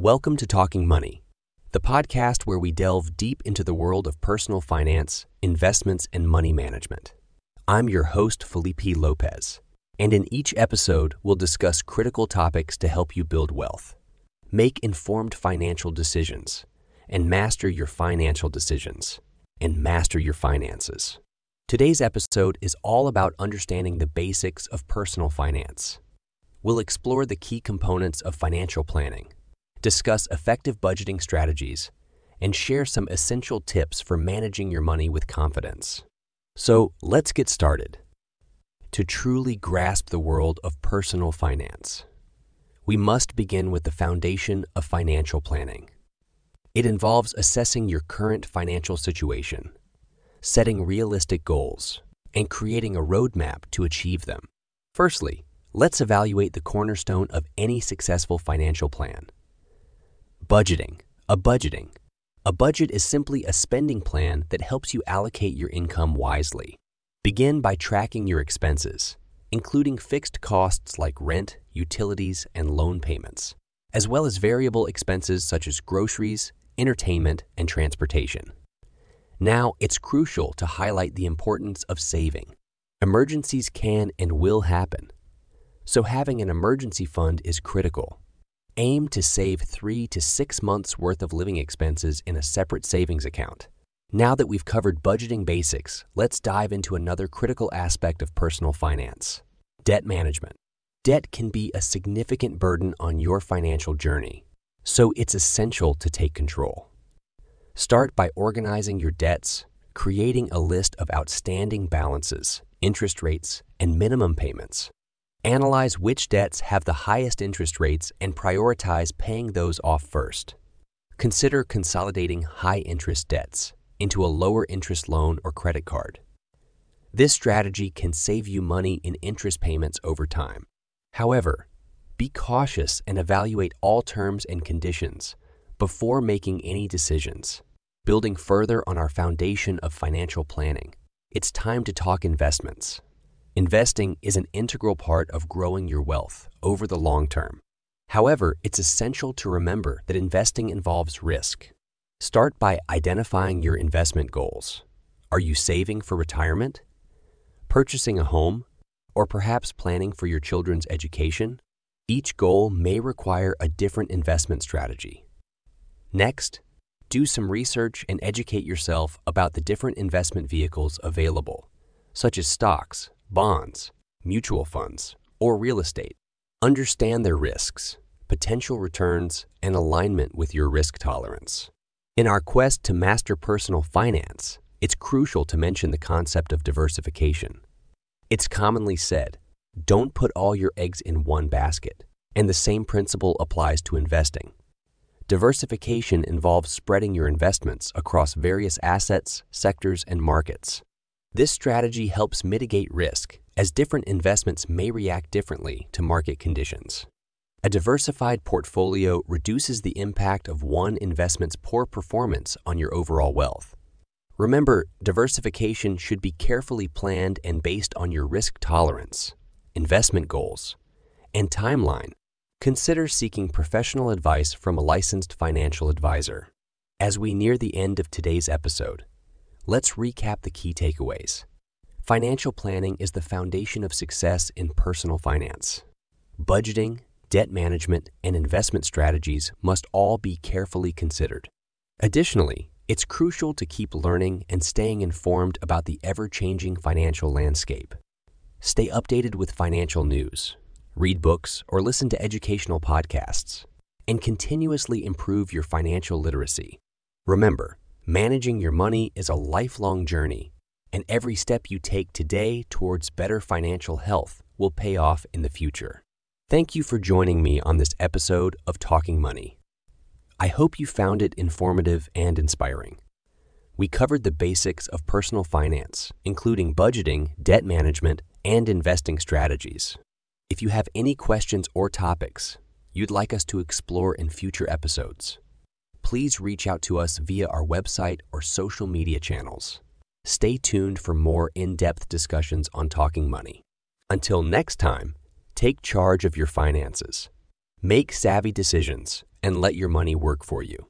Welcome to Talking Money, the podcast where we delve deep into the world of personal finance, investments, and money management. I'm your host, Felipe Lopez, and in each episode, we'll discuss critical topics to help you build wealth, make informed financial decisions, and master your financial decisions, and master your finances. Today's episode is all about understanding the basics of personal finance. We'll explore the key components of financial planning discuss effective budgeting strategies, and share some essential tips for managing your money with confidence. So let's get started. To truly grasp the world of personal finance, we must begin with the foundation of financial planning. It involves assessing your current financial situation, setting realistic goals, and creating a roadmap to achieve them. Firstly, let's evaluate the cornerstone of any successful financial plan Budgeting. A budgeting. A budget is simply a spending plan that helps you allocate your income wisely. Begin by tracking your expenses, including fixed costs like rent, utilities, and loan payments, as well as variable expenses such as groceries, entertainment, and transportation. Now, it's crucial to highlight the importance of saving. Emergencies can and will happen, so having an emergency fund is critical. Aim to save three to six months worth of living expenses in a separate savings account. Now that we've covered budgeting basics, let's dive into another critical aspect of personal finance debt management. Debt can be a significant burden on your financial journey, so it's essential to take control. Start by organizing your debts, creating a list of outstanding balances, interest rates, and minimum payments. Analyze which debts have the highest interest rates and prioritize paying those off first. Consider consolidating high interest debts into a lower interest loan or credit card. This strategy can save you money in interest payments over time. However, be cautious and evaluate all terms and conditions before making any decisions. Building further on our foundation of financial planning, it's time to talk investments. Investing is an integral part of growing your wealth over the long term. However, it's essential to remember that investing involves risk. Start by identifying your investment goals. Are you saving for retirement? Purchasing a home? Or perhaps planning for your children's education? Each goal may require a different investment strategy. Next, do some research and educate yourself about the different investment vehicles available, such as stocks, bonds, mutual funds, or real estate. Understand their risks, potential returns, and alignment with your risk tolerance. In our quest to master personal finance, it's crucial to mention the concept of diversification. It's commonly said, don't put all your eggs in one basket, and the same principle applies to investing. Diversification involves spreading your investments across various assets, sectors, and markets. This strategy helps mitigate risk as different investments may react differently to market conditions. A diversified portfolio reduces the impact of one investment's poor performance on your overall wealth. Remember, diversification should be carefully planned and based on your risk tolerance, investment goals, and timeline. Consider seeking professional advice from a licensed financial advisor. As we near the end of today's episode, Let's recap the key takeaways. Financial planning is the foundation of success in personal finance. Budgeting, debt management, and investment strategies must all be carefully considered. Additionally, it's crucial to keep learning and staying informed about the ever changing financial landscape. Stay updated with financial news, read books, or listen to educational podcasts, and continuously improve your financial literacy. Remember, Managing your money is a lifelong journey, and every step you take today towards better financial health will pay off in the future. Thank you for joining me on this episode of Talking Money. I hope you found it informative and inspiring. We covered the basics of personal finance, including budgeting, debt management, and investing strategies. If you have any questions or topics you'd like us to explore in future episodes, please reach out to us via our website or social media channels. Stay tuned for more in depth discussions on talking money. Until next time, take charge of your finances, make savvy decisions, and let your money work for you.